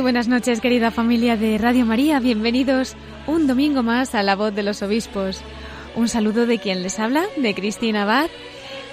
Muy buenas noches, querida familia de Radio María. Bienvenidos un domingo más a La Voz de los Obispos. Un saludo de quien les habla, de Cristina Abad.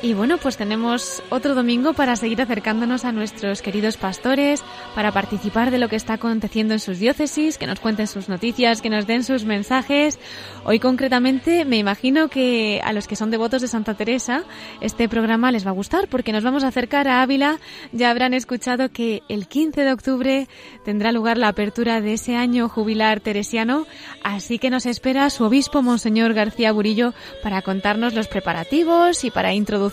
Y bueno, pues tenemos otro domingo para seguir acercándonos a nuestros queridos pastores, para participar de lo que está aconteciendo en sus diócesis, que nos cuenten sus noticias, que nos den sus mensajes. Hoy concretamente me imagino que a los que son devotos de Santa Teresa este programa les va a gustar porque nos vamos a acercar a Ávila. Ya habrán escuchado que el 15 de octubre tendrá lugar la apertura de ese año jubilar teresiano, así que nos espera su obispo Monseñor García Burillo para contarnos los preparativos y para introducir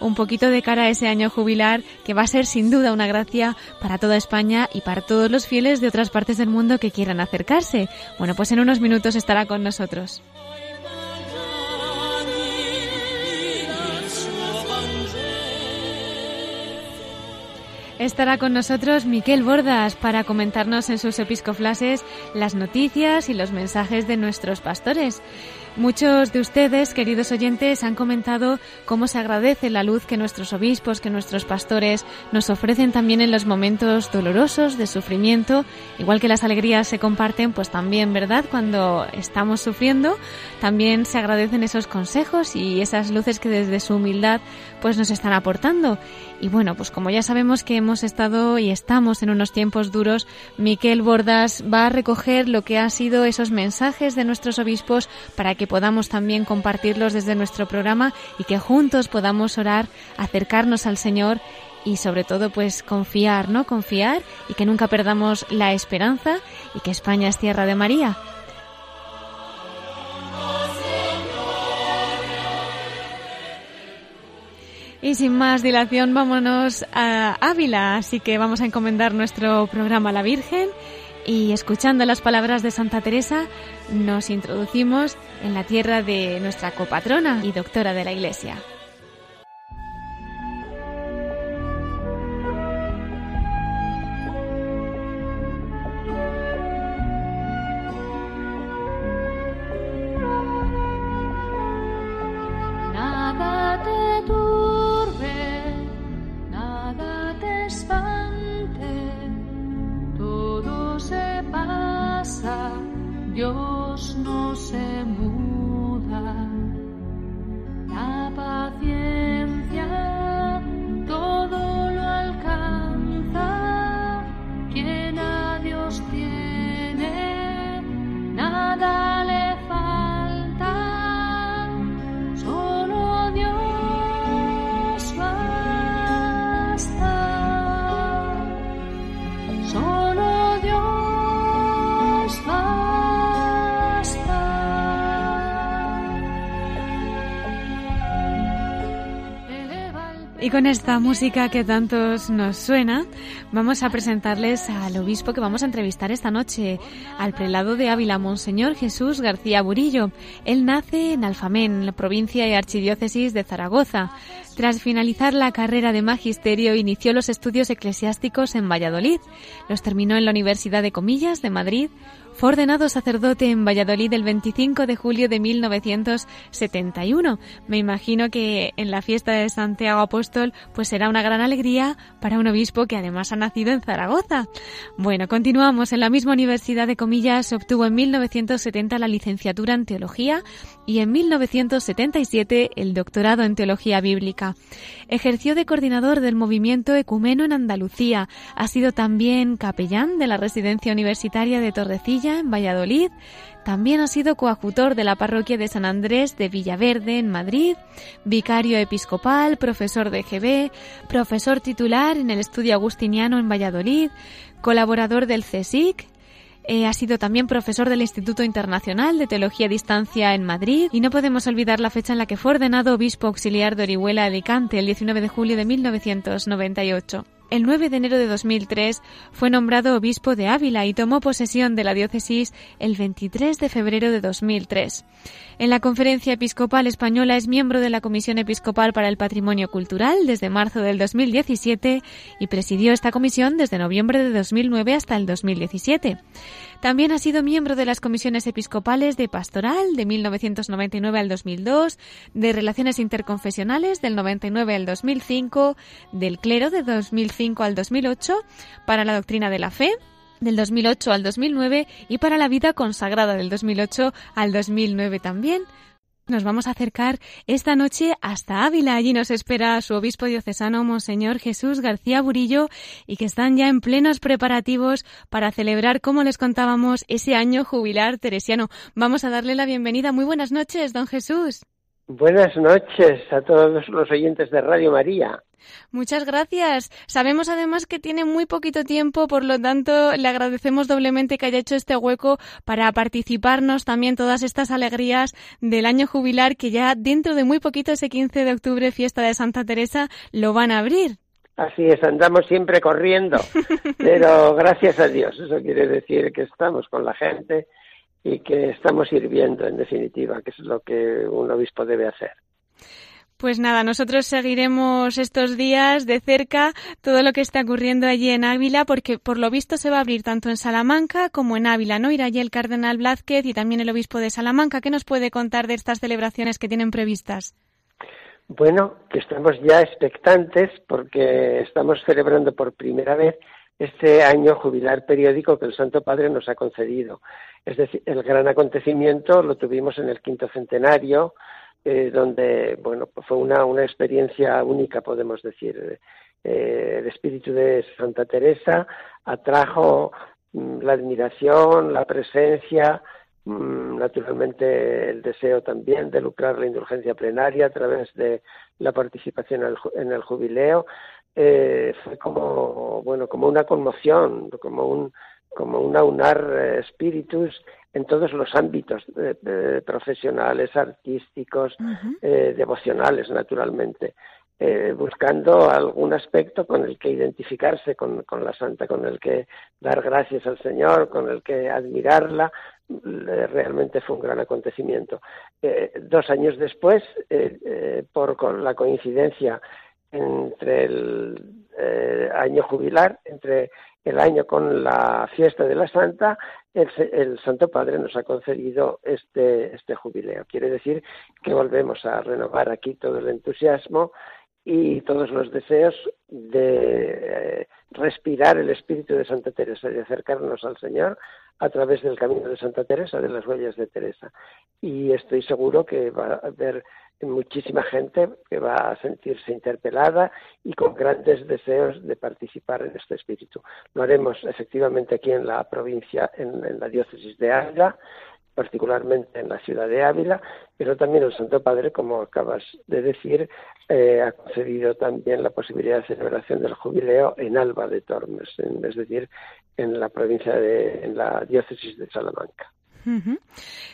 un poquito de cara a ese año jubilar que va a ser sin duda una gracia para toda España y para todos los fieles de otras partes del mundo que quieran acercarse. Bueno, pues en unos minutos estará con nosotros. Estará con nosotros Miquel Bordas para comentarnos en sus episcoflases las noticias y los mensajes de nuestros pastores. Muchos de ustedes, queridos oyentes, han comentado cómo se agradece la luz que nuestros obispos, que nuestros pastores nos ofrecen también en los momentos dolorosos de sufrimiento, igual que las alegrías se comparten, pues también, ¿verdad? Cuando estamos sufriendo, también se agradecen esos consejos y esas luces que desde su humildad pues nos están aportando. Y bueno, pues como ya sabemos que hemos estado y estamos en unos tiempos duros, Miquel Bordas va a recoger lo que han sido esos mensajes de nuestros obispos para que podamos también compartirlos desde nuestro programa y que juntos podamos orar, acercarnos al Señor y sobre todo pues confiar, ¿no? Confiar y que nunca perdamos la esperanza y que España es tierra de María. Y sin más dilación, vámonos a Ávila. Así que vamos a encomendar nuestro programa a la Virgen y escuchando las palabras de Santa Teresa nos introducimos en la tierra de nuestra copatrona y doctora de la Iglesia. Y con esta música que tantos nos suena, vamos a presentarles al obispo que vamos a entrevistar esta noche, al prelado de Ávila, Monseñor Jesús García Burillo. Él nace en Alfamén, la provincia y archidiócesis de Zaragoza. Tras finalizar la carrera de magisterio, inició los estudios eclesiásticos en Valladolid. Los terminó en la Universidad de Comillas de Madrid, fue ordenado sacerdote en Valladolid el 25 de julio de 1971. Me imagino que en la fiesta de Santiago Apóstol pues será una gran alegría para un obispo que además ha nacido en Zaragoza. Bueno, continuamos. En la misma Universidad de Comillas obtuvo en 1970 la licenciatura en Teología y en 1977 el doctorado en Teología Bíblica. Ejerció de coordinador del movimiento ecumeno en Andalucía. Ha sido también capellán de la residencia universitaria de Torrecilla en Valladolid. También ha sido coadjutor de la parroquia de San Andrés de Villaverde, en Madrid, vicario episcopal, profesor de GB, profesor titular en el Estudio Agustiniano en Valladolid, colaborador del CSIC, eh, ha sido también profesor del Instituto Internacional de Teología a Distancia en Madrid y no podemos olvidar la fecha en la que fue ordenado obispo auxiliar de Orihuela Alicante, el 19 de julio de 1998. El 9 de enero de 2003 fue nombrado obispo de Ávila y tomó posesión de la diócesis el 23 de febrero de 2003. En la Conferencia Episcopal Española es miembro de la Comisión Episcopal para el Patrimonio Cultural desde marzo del 2017 y presidió esta comisión desde noviembre de 2009 hasta el 2017. También ha sido miembro de las comisiones episcopales de Pastoral de 1999 al 2002, de Relaciones Interconfesionales del 99 al 2005, del Clero de 2005 al 2008, para la doctrina de la fe del 2008 al 2009 y para la vida consagrada del 2008 al 2009 también. Nos vamos a acercar esta noche hasta Ávila. Allí nos espera su obispo diocesano, Monseñor Jesús García Burillo, y que están ya en plenos preparativos para celebrar, como les contábamos, ese año jubilar teresiano. Vamos a darle la bienvenida. Muy buenas noches, don Jesús. Buenas noches a todos los oyentes de Radio María. Muchas gracias. Sabemos además que tiene muy poquito tiempo, por lo tanto le agradecemos doblemente que haya hecho este hueco para participarnos también todas estas alegrías del año jubilar que ya dentro de muy poquito, ese 15 de octubre, fiesta de Santa Teresa, lo van a abrir. Así es, andamos siempre corriendo, pero gracias a Dios, eso quiere decir que estamos con la gente y que estamos sirviendo en definitiva, que es lo que un obispo debe hacer. Pues nada, nosotros seguiremos estos días de cerca todo lo que está ocurriendo allí en Ávila, porque por lo visto se va a abrir tanto en Salamanca como en Ávila, ¿no? Irá allí el cardenal Blázquez y también el obispo de Salamanca. ¿Qué nos puede contar de estas celebraciones que tienen previstas? Bueno, que estamos ya expectantes porque estamos celebrando por primera vez este año jubilar periódico que el Santo Padre nos ha concedido. Es decir, el gran acontecimiento lo tuvimos en el quinto centenario, eh, donde, bueno, pues fue una, una experiencia única, podemos decir. Eh, el espíritu de Santa Teresa atrajo mm, la admiración, la presencia, mm, naturalmente el deseo también de lucrar la indulgencia plenaria a través de la participación en el jubileo, eh, fue como, bueno, como una conmoción, como un, como un aunar eh, espíritus en todos los ámbitos profesionales, artísticos, eh, devocionales, naturalmente, buscando algún aspecto con el que identificarse con, con, la santa, con el que dar gracias al Señor, con el que admirarla. realmente fue un gran acontecimiento. dos años después, por con la coincidencia entre el eh, año jubilar, entre el año con la fiesta de la Santa, el, Santo Padre nos ha concedido este, este jubileo. Quiere decir que volvemos a renovar aquí todo el entusiasmo y todos los deseos de eh, respirar el espíritu de Santa Teresa, de acercarnos al Señor a través del camino de Santa Teresa, de las huellas de Teresa. Y estoy seguro que va a haber muchísima gente que va a sentirse interpelada y con grandes deseos de participar en este espíritu. Lo haremos efectivamente aquí en la provincia, en, la diócesis de Ávila, particularmente en la ciudad de Ávila, pero también el Santo Padre, como acabas de decir, eh, ha concedido también la posibilidad de celebración del jubileo en Alba de Tormes, es decir, en la provincia de, en la diócesis de Salamanca.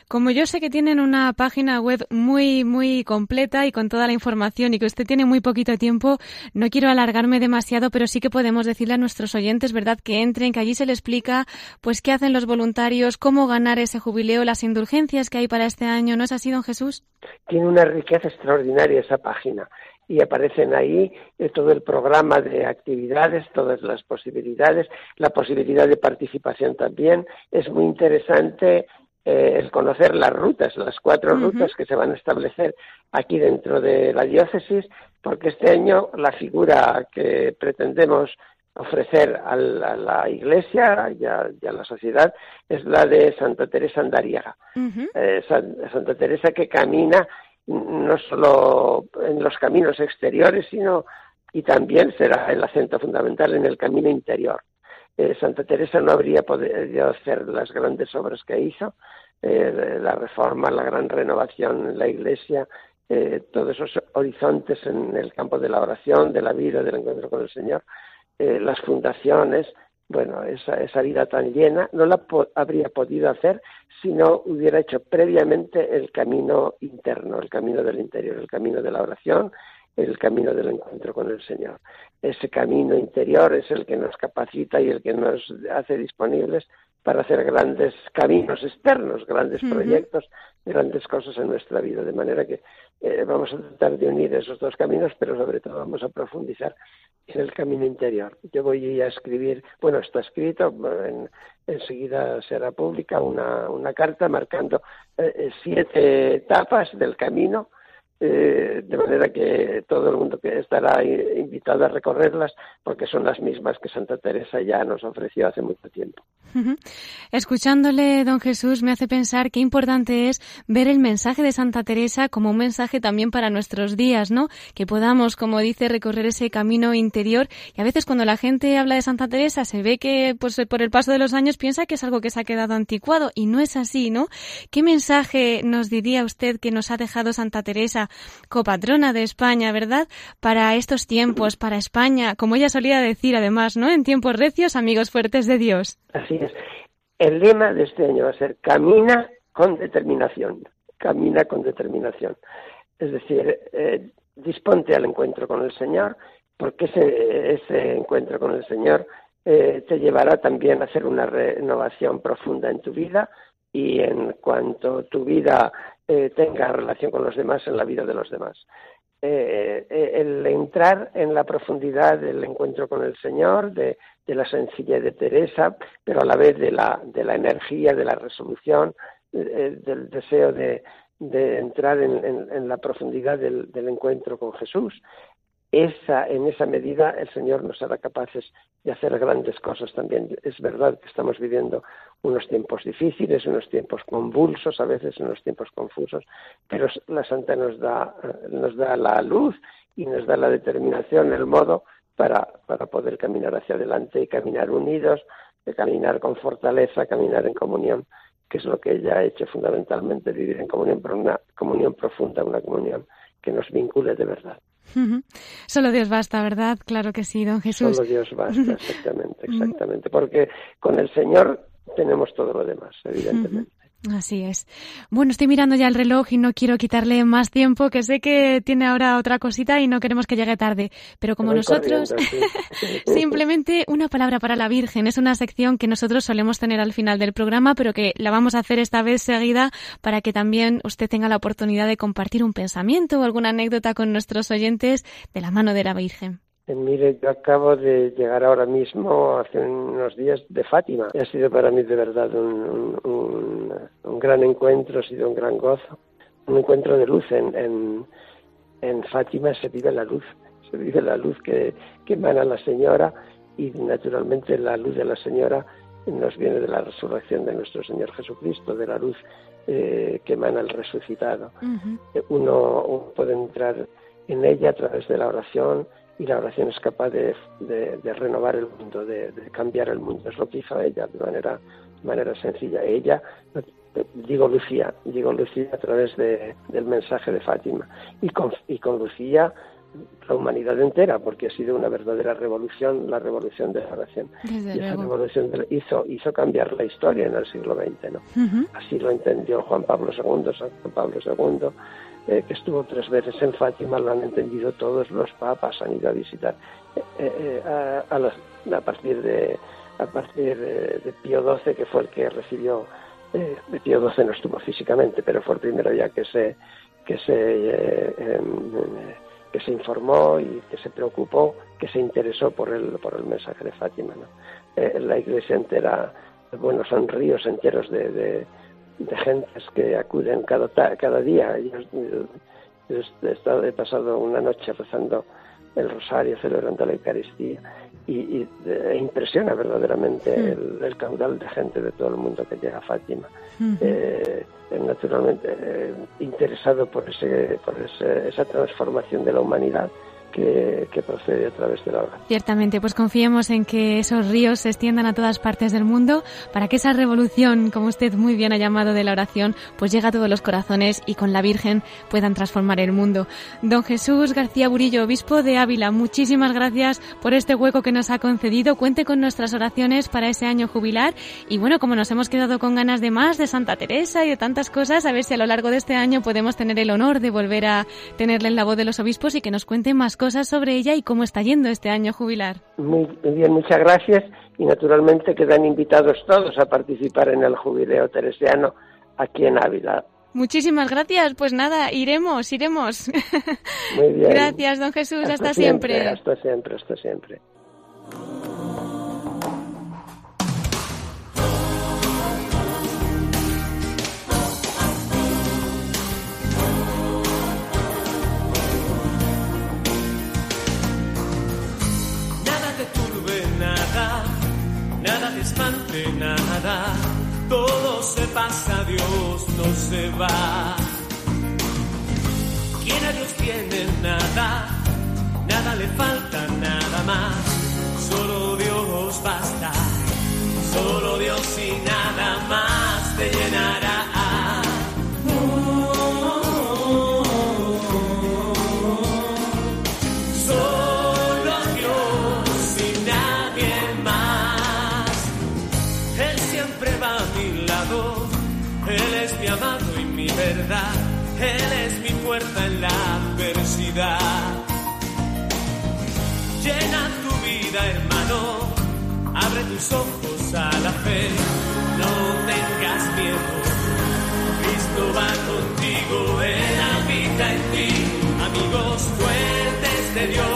Como yo sé que tienen una página web muy, muy completa y con toda la información y que usted tiene muy poquito tiempo, no quiero alargarme demasiado, pero sí que podemos decirle a nuestros oyentes, ¿verdad?, que entren, que allí se les explica, pues, qué hacen los voluntarios, cómo ganar ese jubileo, las indulgencias que hay para este año. ¿No es así, don Jesús? Tiene una riqueza extraordinaria esa página y aparecen ahí eh, todo el programa de actividades, todas las posibilidades, la posibilidad de participación también. Es muy interesante eh, el conocer las rutas, las cuatro rutas que se van a establecer aquí dentro de la diócesis, porque este año la figura que pretendemos ofrecer a la, Iglesia y a, la sociedad es la de Santa Teresa Andariega. Eh, Santa Teresa que camina no solo en los caminos exteriores, sino y también será el acento fundamental en el camino interior. Eh, Santa Teresa no habría podido hacer las grandes obras que hizo, eh, la reforma, la gran renovación en la Iglesia, eh, todos esos horizontes en el campo de la oración, de la vida, del encuentro con el Señor, las fundaciones, bueno, esa, esa vida tan llena no la habría podido hacer si no hubiera hecho previamente el camino interno, el camino del interior, el camino de la oración el camino del encuentro con el Señor. Ese camino interior es el que nos capacita y el que nos hace disponibles para hacer grandes caminos externos, grandes proyectos, grandes cosas en nuestra vida. De manera que eh, vamos a tratar de unir esos dos caminos, pero sobre todo vamos a profundizar en el camino interior. Yo voy a escribir, bueno, está escrito, enseguida será pública una, una carta marcando eh, siete etapas del camino eh, de manera que todo el mundo que estará invitado a recorrerlas porque son las mismas que Santa Teresa ya nos ofreció hace mucho tiempo. Escuchándole, don Jesús, me hace pensar qué importante es ver el mensaje de Santa Teresa como un mensaje también para nuestros días, ¿no? Que podamos, como dice, recorrer ese camino interior. Y a veces cuando la gente habla de Santa Teresa se ve que, pues, por el paso de los años piensa que es algo que se ha quedado anticuado y no es así, ¿no? ¿Qué mensaje nos diría usted que nos ha dejado Santa Teresa copatrona de España, ¿verdad? Para estos tiempos, para España, como ella solía decir además, ¿no? En tiempos recios, amigos fuertes de Dios. Así es. El lema de este año va a ser camina con determinación, camina con determinación. Es decir, eh, disponte al encuentro con el Señor, porque ese, encuentro con el Señor eh, te llevará también a hacer una renovación profunda en tu vida y en cuanto tu vida eh, tenga relación con los demás en la vida de los demás. Eh, eh, el entrar en la profundidad del encuentro con el Señor, de, la sencillez de Teresa, pero a la vez de la, de la energía, de la resolución, del deseo de, entrar en, la profundidad del, encuentro con Jesús esa, en esa medida el Señor nos hará capaces de hacer grandes cosas también. Es verdad que estamos viviendo unos tiempos difíciles, unos tiempos convulsos, a veces unos tiempos confusos, pero la Santa nos da, nos da la luz y nos da la determinación, el modo para, poder caminar hacia adelante y caminar unidos, de caminar con fortaleza, caminar en comunión, que es lo que ella ha hecho fundamentalmente, vivir en comunión, pero una comunión profunda, una comunión que nos vincule de verdad. Solo Dios basta, ¿verdad? Claro que sí, don Jesús. Solo Dios basta, exactamente, exactamente. Porque con el Señor tenemos todo lo demás, evidentemente. Así es. Bueno, estoy mirando ya el reloj y no quiero quitarle más tiempo, que sé que tiene ahora otra cosita y no queremos que llegue tarde. Pero como nosotros, simplemente una palabra para la Virgen. Es una sección que nosotros solemos tener al final del programa, pero que la vamos a hacer esta vez seguida para que también usted tenga la oportunidad de compartir un pensamiento o alguna anécdota con nuestros oyentes de la mano de la Virgen. Eh, mire, yo acabo de llegar ahora mismo, hace unos días, de Fátima. Ha sido para mí de verdad un, un, gran encuentro, ha sido un gran gozo. Un encuentro de luz. En, en, en, Fátima se vive la luz, se vive la luz que, que emana la Señora y naturalmente la luz de la Señora nos viene de la resurrección de nuestro Señor Jesucristo, de la luz eh, que emana el resucitado. Eh, uno puede entrar en ella a través de la oración, y la oración es capaz de, renovar el mundo, de, cambiar el mundo. Es lo que hizo ella de manera, manera sencilla. Ella, digo Lucía, digo Lucía a través del mensaje de Fátima y con, y con Lucía la humanidad entera, porque ha sido una verdadera revolución, la revolución de la oración. y esa revolución hizo, hizo cambiar la historia en el siglo XX. ¿no? Así lo entendió Juan Pablo II, San Juan Pablo II, eh, que estuvo tres veces en Fátima, lo han entendido todos los papas, han ido a visitar eh, eh, a, partir de a partir de, Pío XII, que fue el que recibió, de Pío XII no estuvo físicamente, pero fue el primero ya que se que se em, que se informó y que se preocupó, que se interesó por el por el mensaje de Fátima. la Iglesia entera, bueno, son ríos enteros de gentes que acuden cada, cada día. Yo, he, estado, he pasado una noche rezando el rosario, celebrando la Eucaristía, y, e impresiona verdaderamente hmm. el, caudal de gente de todo el mundo que llega a Fátima. Eh, naturalmente eh, interesado por, ese, por esa transformación de la humanidad que, procede a través de la oración. Ciertamente, pues confiemos en que esos ríos se extiendan a todas partes del mundo para que esa revolución, como usted muy bien ha llamado de la oración, pues llegue a todos los corazones y con la Virgen puedan transformar el mundo. Don Jesús García Burillo, obispo de Ávila, muchísimas gracias por este hueco que nos ha concedido. Cuente con nuestras oraciones para ese año jubilar y bueno, como nos hemos quedado con ganas de más de Santa Teresa y de tantas cosas, a ver si a lo largo de este año podemos tener el honor de volver a tenerle en la voz de los obispos y que nos cuente más cosas cosas sobre ella y cómo está yendo este año jubilar. Muy bien, muchas gracias y naturalmente quedan invitados todos a participar en el jubileo teresiano aquí en Ávila. Muchísimas gracias. Pues nada, iremos, iremos. Muy bien. Gracias, don Jesús. Hasta, siempre. Hasta siempre, hasta siempre. Espante, nada, todo se pasa, Dios no se va. Quien a Dios tiene nada, nada le falta, nada más, solo Dios basta, solo Dios y nada más te llenará. Amado y mi verdad. Él es mi fuerza en la adversidad. Llena tu vida, hermano. Abre tus ojos a la fe. No tengas miedo. Cristo va contigo. Él habita en ti. Amigos fuertes de Dios.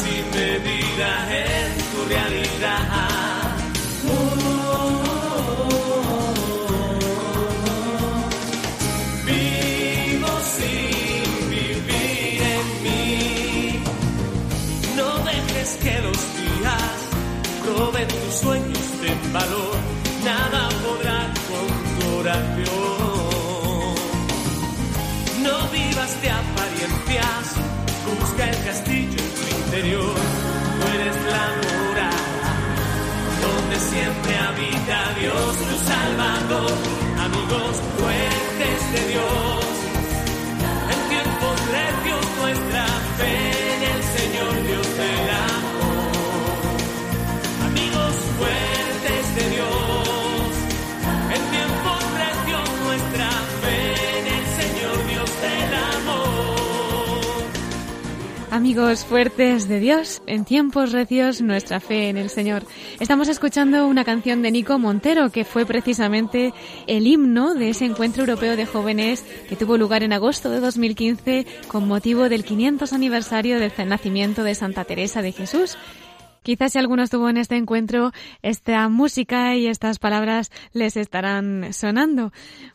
Sin medida en tu realidad. vivo sin vivir en mí. No dejes que los días roben tus sueños de valor. Nada podrá con tu oración. No vivas de apariencias, busca el castillo tú eres la morada, donde siempre habita Dios, tu Salvador, Amigos fuertes de Dios, en tiempos recios nuestra fe en el Señor. Estamos escuchando una canción de Nico Montero que fue precisamente el himno de ese encuentro europeo de jóvenes que tuvo lugar en agosto de 2015 con motivo del 500 aniversario del nacimiento de Santa Teresa de Jesús. Quizás si alguno estuvo en este encuentro, esta música y estas palabras les estarán sonando.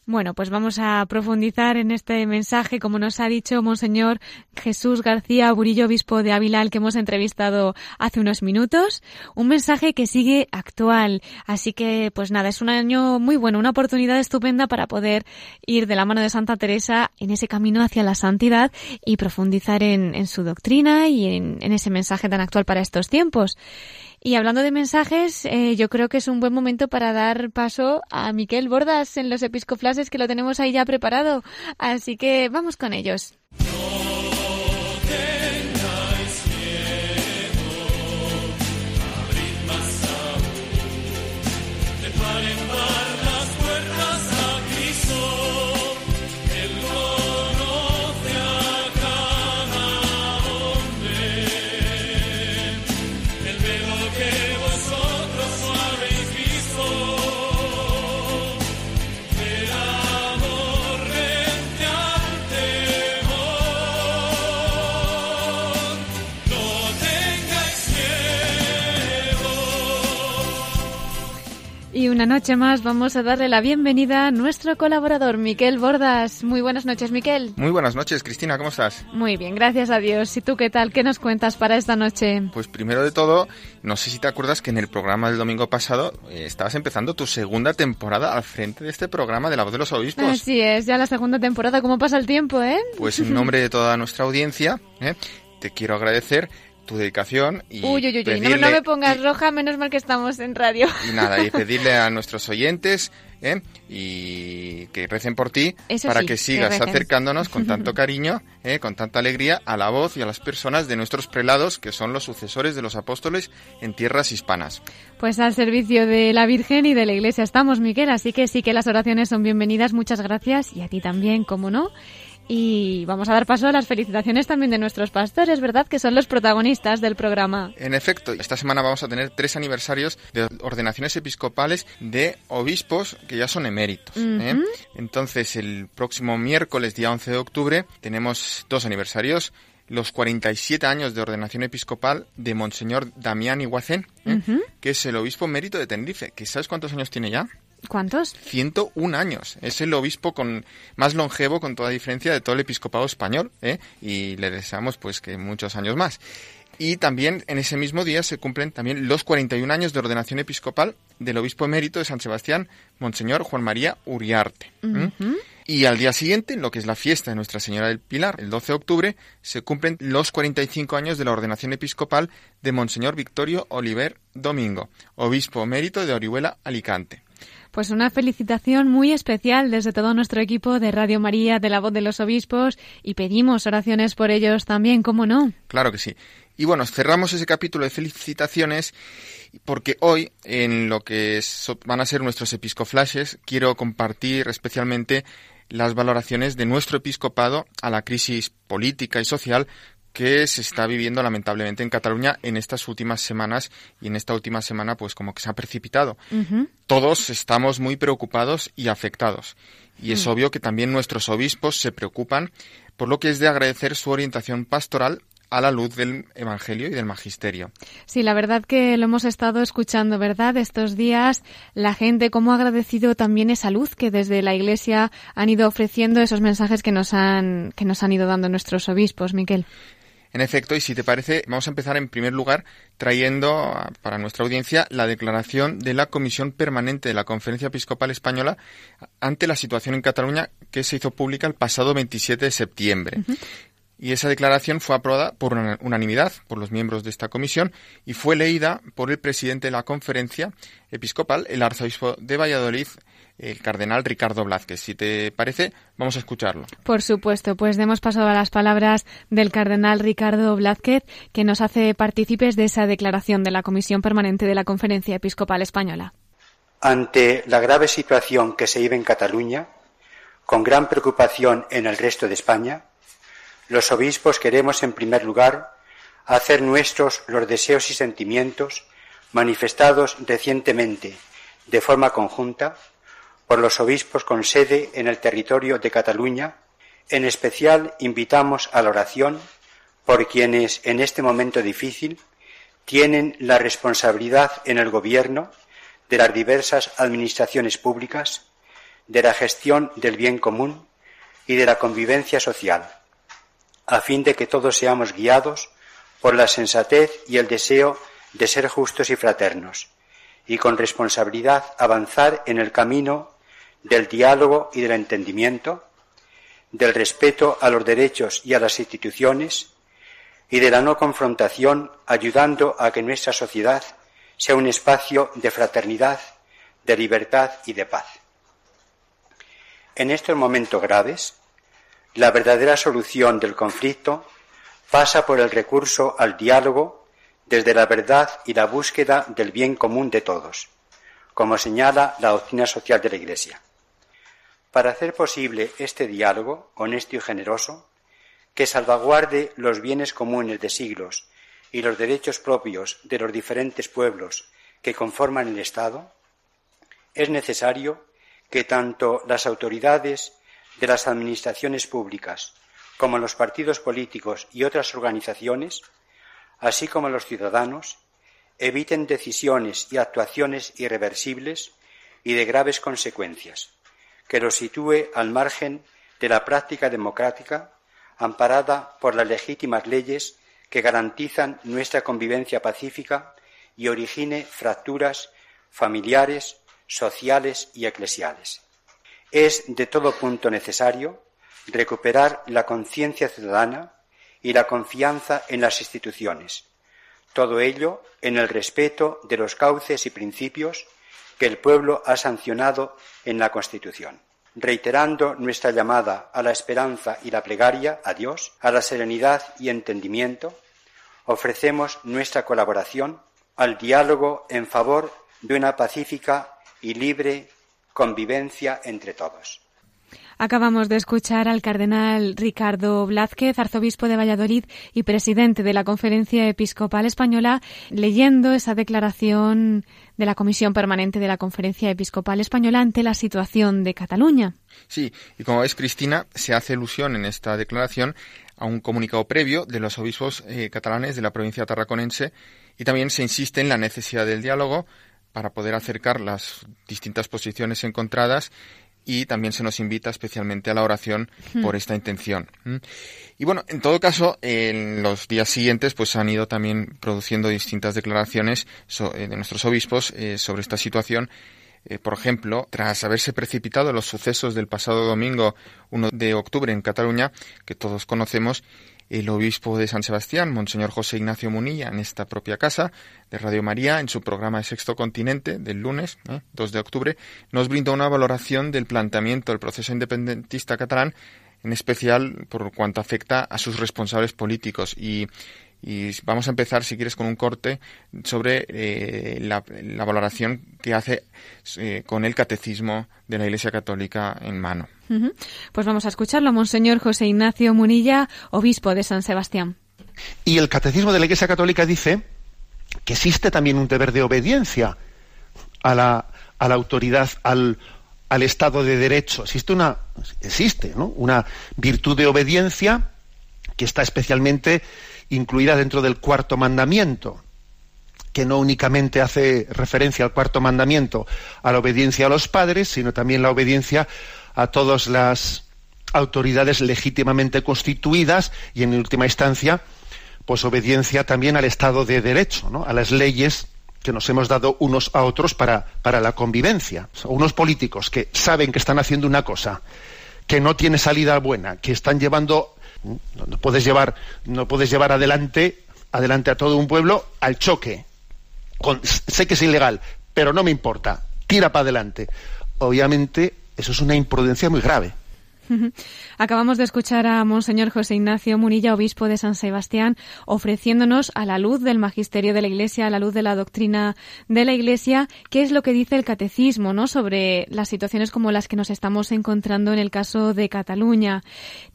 Bueno, pues vamos a profundizar en este mensaje, como nos ha dicho Monseñor Jesús García Burillo, obispo de Ávila, que hemos entrevistado hace unos minutos. Un mensaje que sigue actual. Así que, pues nada, es un año muy bueno, una oportunidad estupenda para poder ir de la mano de Santa Teresa en ese camino hacia la santidad y profundizar en, su doctrina y en ese mensaje tan actual para estos tiempos. Y hablando de mensajes, eh, yo creo que es un buen momento para dar paso a Miquel Bordas en los episcoflases que lo tenemos ahí ya preparado. Así que vamos con ellos. Y una noche más vamos a darle la bienvenida a nuestro colaborador, Miquel Bordas. Muy buenas noches, Miquel. Muy buenas noches, Cristina, ¿cómo estás? Muy bien, gracias a Dios. ¿Y tú qué tal? ¿Qué nos cuentas para esta noche? Pues primero de todo, no sé si te acuerdas que en el programa del domingo pasado eh, estabas empezando tu segunda temporada al frente de este programa de La Voz de los Obispos. Así es, ya la segunda temporada. ¿Cómo pasa el tiempo, eh? Pues en nombre de toda nuestra audiencia, ¿eh? te quiero agradecer tu dedicación y Uy, uy, uy, no, me pongas y- roja, menos mal que estamos en radio. Y nada, y pedirle a nuestros oyentes ¿eh? y que recen por ti Eso para sí, que sigas acercándonos con tanto cariño, ¿eh? con tanta alegría a la voz y a las personas de nuestros prelados, que son los sucesores de los apóstoles en tierras hispanas. Pues al servicio de la Virgen y de la Iglesia estamos, Miquel, así que sí que las oraciones son bienvenidas, muchas gracias, y a ti también, como no. Y vamos a dar paso a las felicitaciones también de nuestros pastores, ¿verdad? Que son los protagonistas del programa. En efecto, esta semana vamos a tener tres aniversarios de ordenaciones episcopales de obispos que ya son eméritos. ¿eh? Entonces, el próximo miércoles, día 11 de octubre, tenemos dos aniversarios. Los 47 años de ordenación episcopal de Monseñor Damián Iguacén, ¿eh? Que es el obispo emérito de Tenerife. que ¿Sabes cuántos años tiene ya? ¿Cuántos? 101 años. Es el obispo con más longevo, con toda diferencia, de todo el episcopado español. ¿eh? Y le deseamos pues que muchos años más. Y también en ese mismo día se cumplen también los 41 años de ordenación episcopal del obispo emérito de San Sebastián, Monseñor Juan María Uriarte. Y al día siguiente, en lo que es la fiesta de Nuestra Señora del Pilar, el 12 de octubre, se cumplen los 45 años de la ordenación episcopal de Monseñor Victorio Oliver Domingo, obispo emérito de Orihuela, Alicante. Pues una felicitación muy especial desde todo nuestro equipo de Radio María, de la voz de los obispos, y pedimos oraciones por ellos también, ¿cómo no? Claro que sí. Y bueno, cerramos ese capítulo de felicitaciones porque hoy, en lo que van a ser nuestros episcoflashes, quiero compartir especialmente las valoraciones de nuestro episcopado a la crisis política y social que se está viviendo lamentablemente en Cataluña en estas últimas semanas y en esta última semana pues como que se ha precipitado. Todos estamos muy preocupados y afectados. Y es obvio que también nuestros obispos se preocupan, por lo que es de agradecer su orientación pastoral a la luz del Evangelio y del Magisterio. Sí, la verdad que lo hemos estado escuchando, ¿verdad? Estos días la gente cómo ha agradecido también esa luz que desde la Iglesia han ido ofreciendo esos mensajes que nos han que nos han ido dando nuestros obispos, Miquel. En efecto, y si te parece, vamos a empezar en primer lugar trayendo para nuestra audiencia la declaración de la Comisión Permanente de la Conferencia Episcopal Española ante la situación en Cataluña que se hizo pública el pasado 27 de septiembre. Y esa declaración fue aprobada por una- unanimidad por los miembros de esta comisión y fue leída por el presidente de la conferencia episcopal, el arzobispo de Valladolid, el cardenal Ricardo Blázquez. Si te parece, vamos a escucharlo. Por supuesto, pues demos paso a las palabras del cardenal Ricardo Blázquez, que nos hace partícipes de esa declaración de la Comisión Permanente de la Conferencia Episcopal Española. Ante la grave situación que se vive en Cataluña, con gran preocupación en el resto de España, los obispos queremos, en primer lugar, hacer nuestros los deseos y sentimientos manifestados recientemente de forma conjunta por los obispos con sede en el territorio de Cataluña. En especial, invitamos a la oración por quienes en este momento difícil tienen la responsabilidad en el gobierno de las diversas administraciones públicas, de la gestión del bien común y de la convivencia social, a fin de que todos seamos guiados por la sensatez y el deseo de ser justos y fraternos, y con responsabilidad avanzar en el camino del diálogo y del entendimiento, del respeto a los derechos y a las instituciones, y de la no confrontación, ayudando a que nuestra sociedad sea un espacio de fraternidad, de libertad y de paz. En estos momentos graves, la verdadera solución del conflicto pasa por el recurso al diálogo desde la verdad y la búsqueda del bien común de todos, como señala la doctrina social de la Iglesia. Para hacer posible este diálogo honesto y generoso, que salvaguarde los bienes comunes de siglos y los derechos propios de los diferentes pueblos que conforman el Estado, es necesario que tanto las autoridades de las administraciones públicas como los partidos políticos y otras organizaciones, así como los ciudadanos, eviten decisiones y actuaciones irreversibles y de graves consecuencias, que lo sitúe al margen de la práctica democrática amparada por las legítimas leyes que garantizan nuestra convivencia pacífica y origine fracturas familiares, sociales y eclesiales. Es de todo punto necesario recuperar la conciencia ciudadana y la confianza en las instituciones, todo ello en el respeto de los cauces y principios que el pueblo ha sancionado en la Constitución. Reiterando nuestra llamada a la esperanza y la plegaria a Dios, a la serenidad y entendimiento, ofrecemos nuestra colaboración al diálogo en favor de una pacífica y libre convivencia entre todos. Acabamos de escuchar al cardenal Ricardo Blázquez, arzobispo de Valladolid y presidente de la Conferencia Episcopal Española, leyendo esa declaración de la Comisión Permanente de la Conferencia Episcopal Española ante la situación de Cataluña. Sí, y como ves, Cristina, se hace alusión en esta declaración a un comunicado previo de los obispos eh, catalanes de la provincia tarraconense y también se insiste en la necesidad del diálogo para poder acercar las distintas posiciones encontradas y también se nos invita especialmente a la oración por esta intención. Y bueno, en todo caso, en los días siguientes pues han ido también produciendo distintas declaraciones eh, de nuestros obispos eh, sobre esta situación. Eh, por ejemplo, tras haberse precipitado los sucesos del pasado domingo 1 de octubre en Cataluña, que todos conocemos, el obispo de San Sebastián, Monseñor José Ignacio Munilla, en esta propia casa de Radio María, en su programa de Sexto Continente del lunes, 2 de octubre, nos brindó una valoración del planteamiento del proceso independentista catalán, en especial por cuanto afecta a sus responsables políticos. Y y vamos a empezar, si quieres, con un corte sobre eh, la, valoración que hace eh, con el catecismo de la Iglesia Católica en mano. Pues vamos a escucharlo, Monseñor José Ignacio Munilla, obispo de San Sebastián. Y el catecismo de la Iglesia Católica dice que existe también un deber de obediencia a la, a la autoridad, al, al Estado de Derecho. Existe una, existe, ¿no? una virtud de obediencia que está especialmente incluida dentro del cuarto mandamiento, que no únicamente hace referencia al cuarto mandamiento a la obediencia a los padres, sino también la obediencia a todas las autoridades legítimamente constituidas y en última instancia pues obediencia también al Estado de Derecho, a las leyes que nos hemos dado unos a otros para, para la convivencia. unos políticos que saben que están haciendo una cosa, que no tiene salida buena, que están llevando no, puedes llevar, no puedes llevar adelante, adelante a todo un pueblo al choque. sé que es ilegal, pero no me importa. Tira para adelante. Obviamente, eso es una imprudencia muy grave. Acabamos de escuchar a Monseñor José Ignacio Munilla, obispo de San Sebastián, ofreciéndonos a la luz del magisterio de la Iglesia, a la luz de la doctrina de la Iglesia, qué es lo que dice el catecismo, ¿no? Sobre las situaciones como las que nos estamos encontrando en el caso de Cataluña.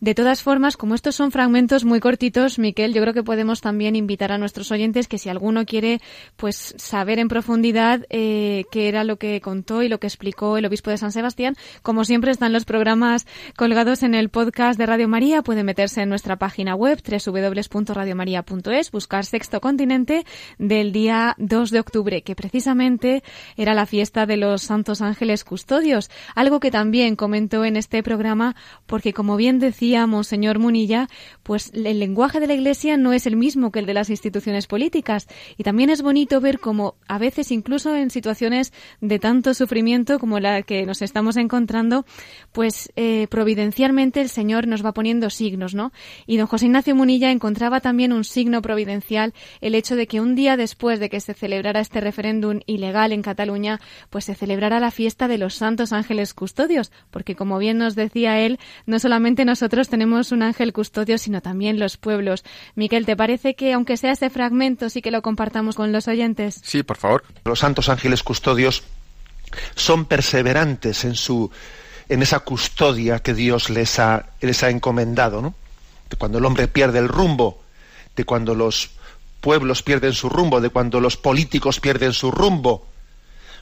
De todas formas, como estos son fragmentos muy cortitos, Miquel, yo creo que podemos también invitar a nuestros oyentes que si alguno quiere, pues, saber en profundidad eh, qué era lo que contó y lo que explicó el obispo de San Sebastián, como siempre están los programas colgados en el podcast de Radio María, puede meterse en nuestra página web www.radiomaria.es, buscar Sexto Continente del día 2 de octubre, que precisamente era la fiesta de los Santos Ángeles Custodios, algo que también comentó en este programa, porque como bien decía Monseñor Munilla, pues el lenguaje de la Iglesia no es el mismo que el de las instituciones políticas, y también es bonito ver cómo a veces incluso en situaciones de tanto sufrimiento como la que nos estamos encontrando, pues eh, providencialmente el Señor nos va poniendo signos, ¿no? Y don José Ignacio Munilla encontraba también un signo providencial el hecho de que un día después de que se celebrara este referéndum ilegal en Cataluña, pues se celebrara la fiesta de los santos ángeles custodios, porque como bien nos decía él, no solamente nosotros tenemos un ángel custodio, sino también los pueblos. Miquel, ¿te parece que aunque sea ese fragmento sí que lo compartamos con los oyentes? Sí, por favor. Los santos ángeles custodios son perseverantes en su en esa custodia que Dios les ha, les ha encomendado, ¿no? De cuando el hombre pierde el rumbo, de cuando los pueblos pierden su rumbo, de cuando los políticos pierden su rumbo.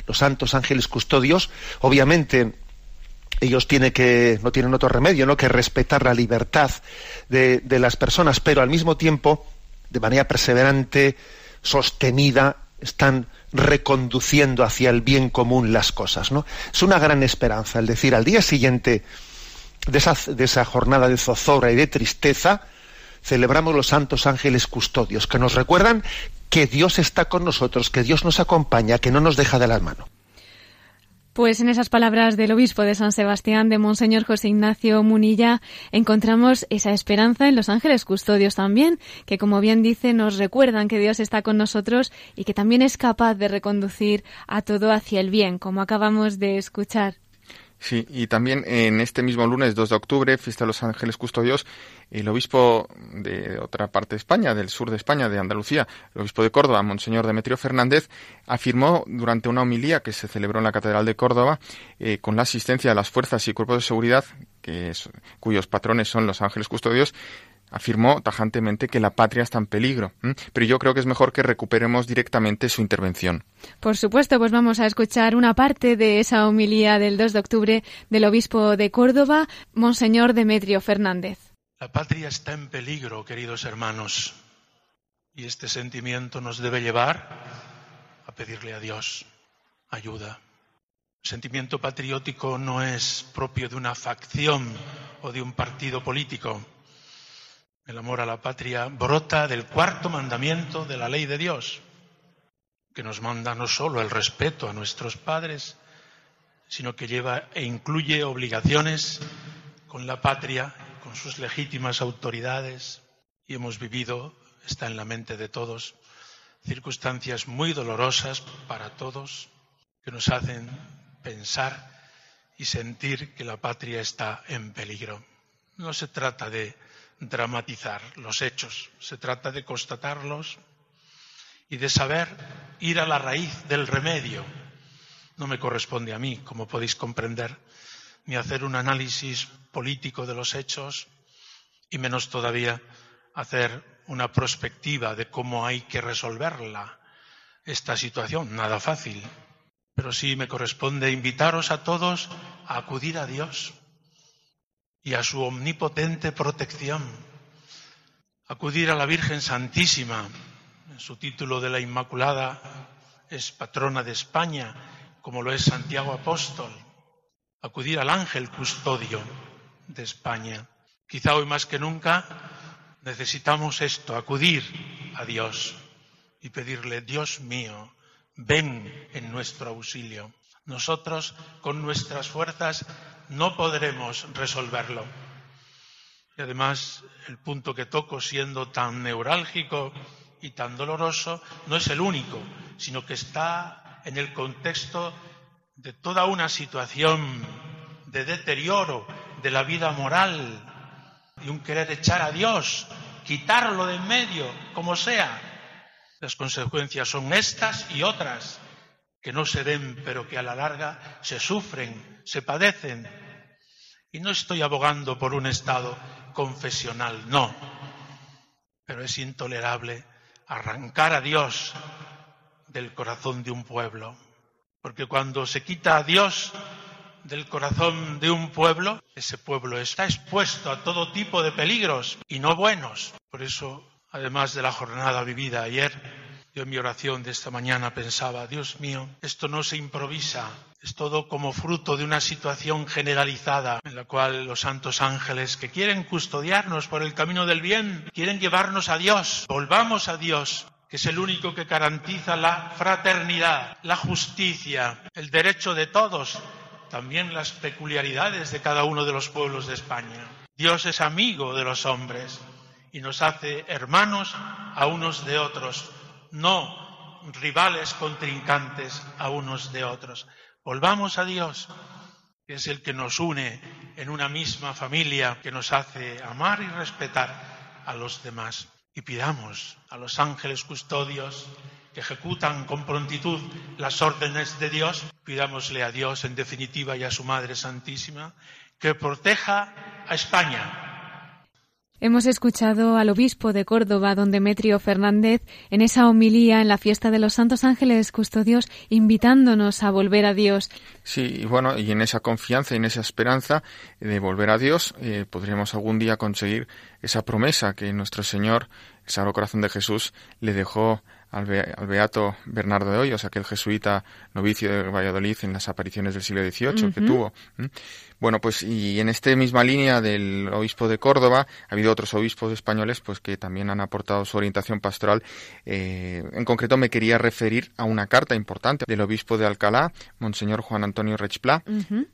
Los santos ángeles custodios, obviamente, ellos tienen que, no tienen otro remedio, ¿no? que respetar la libertad de, de las personas, pero al mismo tiempo, de manera perseverante, sostenida, están reconduciendo hacia el bien común las cosas, ¿no? Es una gran esperanza el decir al día siguiente de esa, de esa jornada de zozobra y de tristeza, celebramos los santos ángeles custodios, que nos recuerdan que Dios está con nosotros, que Dios nos acompaña, que no nos deja de la mano. Pues en esas palabras del obispo de San Sebastián, de Monseñor José Ignacio Munilla, encontramos esa esperanza en los ángeles custodios también, que como bien dice, nos recuerdan que Dios está con nosotros y que también es capaz de reconducir a todo hacia el bien, como acabamos de escuchar. Sí, y también en este mismo lunes 2 de octubre, fiesta de los ángeles custodios, el obispo de otra parte de España, del sur de España, de Andalucía, el obispo de Córdoba, Monseñor Demetrio Fernández, afirmó durante una homilía que se celebró en la Catedral de Córdoba, eh, con la asistencia de las fuerzas y cuerpos de seguridad, que cuyos patrones son los ángeles custodios, afirmó tajantemente que la patria está en peligro. Pero yo creo que es mejor que recuperemos directamente su intervención. Por supuesto, pues vamos a escuchar una parte de esa homilía del 2 de octubre del obispo de Córdoba, Monseñor Demetrio Fernández. La patria está en peligro, queridos hermanos, y este sentimiento nos debe llevar a pedirle a Dios ayuda. Sentimiento patriótico no es propio de una facción o de un partido político el amor a la patria brota del cuarto mandamiento de la ley de Dios, que nos manda no solo el respeto a nuestros padres, sino que lleva e incluye obligaciones con la patria, con sus legítimas autoridades. Y hemos vivido, está en la mente de todos, circunstancias muy dolorosas para todos que nos hacen pensar y sentir que la patria está en peligro. No se trata de dramatizar los hechos, se trata de constatarlos y de saber ir a la raíz del remedio. No me corresponde a mí, como podéis comprender, ni hacer un análisis político de los hechos y menos todavía hacer una prospectiva de cómo hay que resolverla esta situación, nada fácil. Pero sí me corresponde invitaros a todos a acudir a Dios y a su omnipotente protección. Acudir a la Virgen Santísima, en su título de la Inmaculada es patrona de España, como lo es Santiago Apóstol. Acudir al ángel custodio de España. Quizá hoy más que nunca necesitamos esto, acudir a Dios y pedirle, Dios mío, ven en nuestro auxilio. Nosotros, con nuestras fuerzas, no podremos resolverlo. Y además, el punto que toco, siendo tan neurálgico y tan doloroso, no es el único, sino que está en el contexto de toda una situación de deterioro de la vida moral, y un querer echar a Dios, quitarlo de en medio, como sea. Las consecuencias son estas y otras que no se ven, pero que a la larga se sufren, se padecen. Y no estoy abogando por un Estado confesional, no. Pero es intolerable arrancar a Dios del corazón de un pueblo. Porque cuando se quita a Dios del corazón de un pueblo, ese pueblo está expuesto a todo tipo de peligros y no buenos. Por eso, además de la jornada vivida ayer, yo en mi oración de esta mañana pensaba, Dios mío, esto no se improvisa, es todo como fruto de una situación generalizada en la cual los santos ángeles que quieren custodiarnos por el camino del bien, quieren llevarnos a Dios, volvamos a Dios, que es el único que garantiza la fraternidad, la justicia, el derecho de todos, también las peculiaridades de cada uno de los pueblos de España. Dios es amigo de los hombres y nos hace hermanos a unos de otros no rivales contrincantes a unos de otros. Volvamos a Dios, que es el que nos une en una misma familia, que nos hace amar y respetar a los demás. Y pidamos a los ángeles custodios que ejecutan con prontitud las órdenes de Dios, pidámosle a Dios en definitiva y a su Madre Santísima, que proteja a España, Hemos escuchado al obispo de Córdoba, don Demetrio Fernández, en esa homilía en la fiesta de los Santos Ángeles Custodios, invitándonos a volver a Dios. Sí, y bueno, y en esa confianza y en esa esperanza de volver a Dios, eh, podremos algún día conseguir esa promesa que nuestro Señor, el Sagrado Corazón de Jesús, le dejó al, beato Bernardo de Hoyos, aquel jesuita novicio de Valladolid en las apariciones del siglo XVIII que tuvo. Bueno, pues y en esta misma línea del obispo de Córdoba ha habido otros obispos españoles pues que también han aportado su orientación pastoral. Eh, en concreto me quería referir a una carta importante del obispo de Alcalá, Monseñor Juan Antonio Rechplá,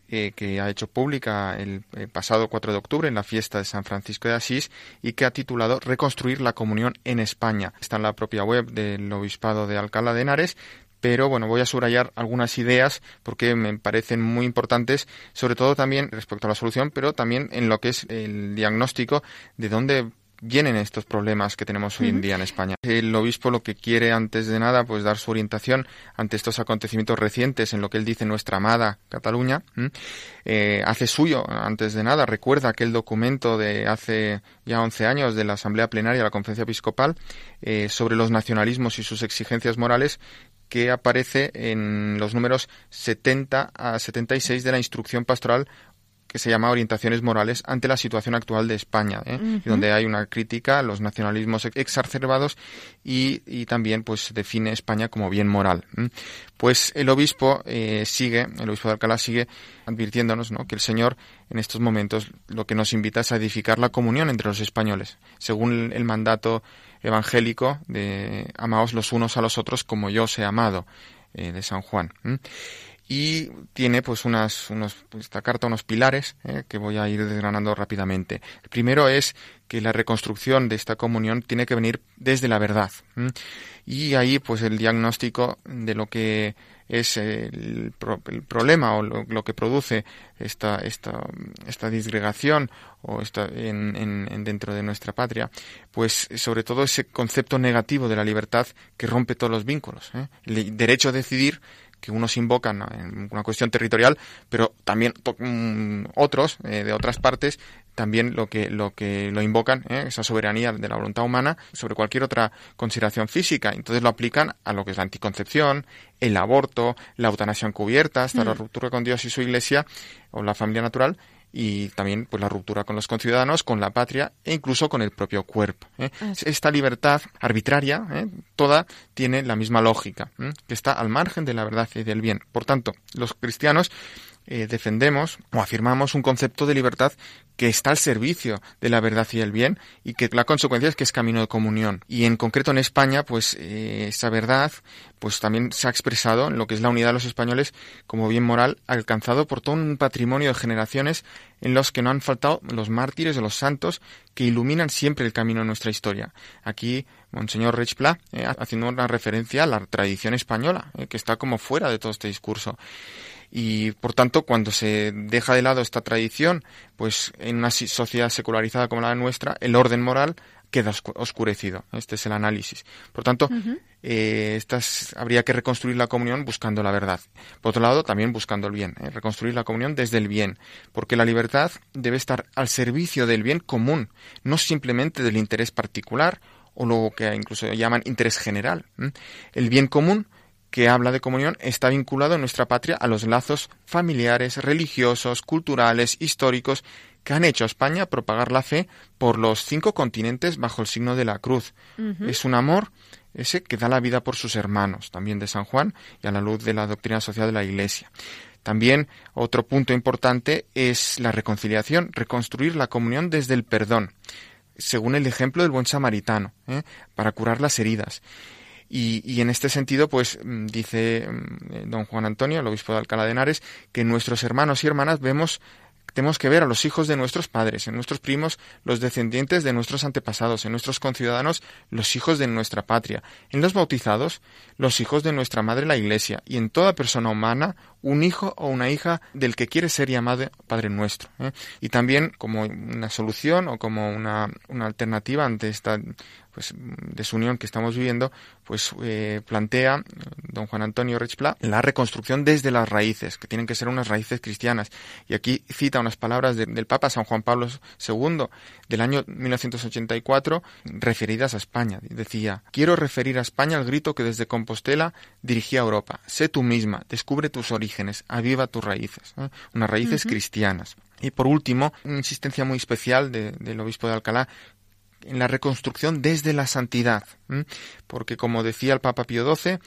eh, que ha hecho pública el, el, pasado 4 de octubre en la fiesta de San Francisco de Asís y que ha titulado Reconstruir la comunión en España. Está en la propia web del obispado de Alcalá de Henares pero bueno, voy a subrayar algunas ideas porque me parecen muy importantes, sobre todo también respecto a la solución, pero también en lo que es el diagnóstico de dónde vienen estos problemas que tenemos hoy en día en España. El obispo lo que quiere antes de nada pues dar su orientación ante estos acontecimientos recientes en lo que él dice nuestra amada Cataluña. Eh, hace suyo antes de nada, recuerda aquel documento de hace ya 11 años de la Asamblea Plenaria de la Conferencia Episcopal eh, sobre los nacionalismos y sus exigencias morales que aparece en los números 70 a 76 de la instrucción pastoral que se llama Orientaciones Morales ante la situación actual de España, ¿eh? donde hay una crítica a los nacionalismos exacerbados y, también pues define España como bien moral. Pues el obispo eh, sigue, el obispo de Alcalá sigue advirtiéndonos ¿no? que el Señor en estos momentos lo que nos invita es a edificar la comunión entre los españoles, según el mandato evangélico de amaos los unos a los otros como yo os he amado eh, de San Juan y tiene pues unas unos pues, esta carta unos pilares eh, que voy a ir desgranando rápidamente el primero es que la reconstrucción de esta comunión tiene que venir desde la verdad y ahí pues el diagnóstico de lo que es el, problema o lo, que produce esta, esta, esta disgregación o esta, en, dentro de nuestra patria, pues sobre todo ese concepto negativo de la libertad que rompe todos los vínculos. ¿eh? El derecho a decidir que unos invocan en una cuestión territorial, pero también mm, otros eh, de otras partes también lo que lo que lo invocan ¿eh? esa soberanía de la voluntad humana sobre cualquier otra consideración física. Entonces lo aplican a lo que es la anticoncepción, el aborto, la eutanasia encubierta, hasta la mm. ruptura con Dios y su Iglesia o la familia natural y también pues la ruptura con los conciudadanos, con la patria e incluso con el propio cuerpo. ¿eh? Esta libertad arbitraria, ¿eh? toda tiene la misma lógica, ¿eh? que está al margen de la verdad y del bien. Por tanto, los cristianos eh, defendemos o afirmamos un concepto de libertad que está al servicio de la verdad y el bien y que la consecuencia es que es camino de comunión. Y en concreto en España, pues eh, esa verdad pues también se ha expresado en lo que es la unidad de los españoles como bien moral alcanzado por todo un patrimonio de generaciones en los que no han faltado los mártires de los santos que iluminan siempre el camino de nuestra historia. Aquí Monseñor Rechpla, eh, haciendo una referencia a la tradición española, que está como fuera de todo este discurso y por tanto cuando se deja de lado esta tradición, pues en una sociedad secularizada como la nuestra, el orden moral queda oscurecido. Este es el análisis. Por tanto, eh, estas, habría que reconstruir la comunión buscando la verdad. Por otro lado, también buscando el bien. ¿eh? reconstruir la comunión desde el bien. Porque la libertad debe estar al servicio del bien común, no simplemente del interés particular o lo que incluso llaman interés general. El bien común que habla de comunión está vinculado en nuestra patria a los lazos familiares, religiosos, culturales, históricos que han hecho a España propagar la fe por los cinco continentes bajo el signo de la cruz. Es un amor ese que da la vida por sus hermanos, también de San Juan, y a la luz de la doctrina social de la Iglesia. También otro punto importante es la reconciliación, reconstruir la comunión desde el perdón, según el ejemplo del buen samaritano, ¿eh? para curar las heridas. Y, y, en este sentido, pues mm, dice mm, don Juan Antonio, el obispo de Alcalá de Henares, que nuestros hermanos y hermanas vemos tenemos que ver a los hijos de nuestros padres, en nuestros primos los descendientes de nuestros antepasados, en nuestros conciudadanos los hijos de nuestra patria, en los bautizados los hijos de nuestra madre la Iglesia, y en toda persona humana un hijo o una hija del que quiere ser llamado Padre nuestro. ¿eh? Y también como una solución o como una, una alternativa ante esta pues, desunión que estamos viviendo, pues eh, plantea don Juan Antonio Richpla la reconstrucción desde las raíces, que tienen que ser unas raíces cristianas. Y aquí cita unas palabras del Papa San Juan Pablo II del año 1984 referidas a España. Decía, quiero referir a España al grito que desde Compostela dirigía a Europa. Sé tú misma, descubre tus orígenes, aviva tus raíces, unas raíces cristianas. Y por último, una insistencia muy especial del obispo de Alcalá en la reconstrucción desde la santidad. Porque como decía el Papa Pío XII,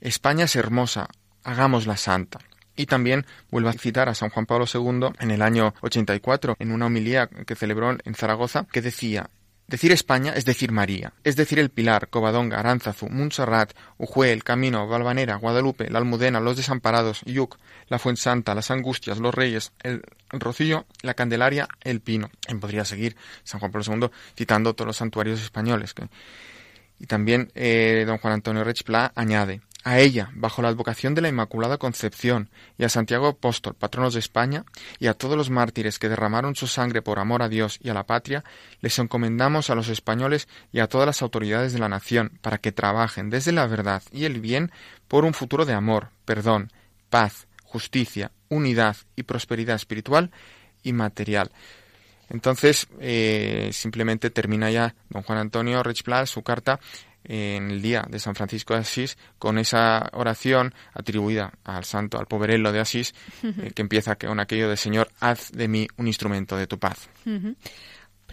España es hermosa, hagámosla santa. Y también vuelvo a citar a San Juan Pablo II en el año 84, en una homilía que celebró en Zaragoza, que decía Decir España es decir María, es decir el Pilar, Covadonga, Aránzazu, Montserrat, Ujue, el Camino, Valvanera, Guadalupe, la Almudena, los Desamparados, Yuc, la Fuensanta, las Angustias, los Reyes, el Rocío, la Candelaria, el Pino. Y podría seguir San Juan Pablo II citando todos los santuarios españoles. Y también eh, don Juan Antonio Rechpla añade, a ella, bajo la advocación de la Inmaculada Concepción, y a Santiago Apóstol, patronos de España, y a todos los mártires que derramaron su sangre por amor a Dios y a la patria, les encomendamos a los españoles y a todas las autoridades de la nación para que trabajen desde la verdad y el bien por un futuro de amor, perdón, paz, justicia, unidad y prosperidad espiritual y material. Entonces, eh, simplemente termina ya don Juan Antonio Richplas su carta en el día de San Francisco de Asís con esa oración atribuida al santo, al poverello de Asís, eh, que empieza con aquello de Señor, haz de mí un instrumento de tu paz.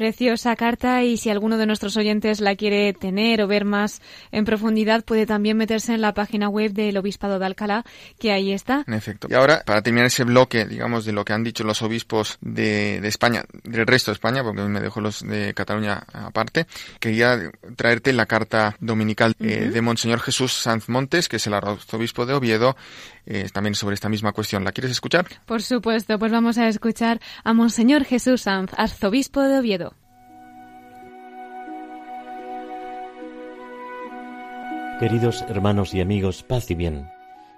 Preciosa carta y si alguno de nuestros oyentes la quiere tener o ver más en profundidad puede también meterse en la página web del Obispado de Alcalá, que ahí está. En efecto. Y ahora, para terminar ese bloque, digamos, de lo que han dicho los obispos de, de España, del resto de España, porque me dejo los de Cataluña aparte, quería traerte la carta dominical eh, de Monseñor Jesús Sanz Montes, que es el arzobispo de Oviedo, eh, también sobre esta misma cuestión. ¿La quieres escuchar? Por supuesto, pues vamos a escuchar a Monseñor Jesús Sanz, arzobispo de Oviedo. Queridos hermanos y amigos, paz y bien.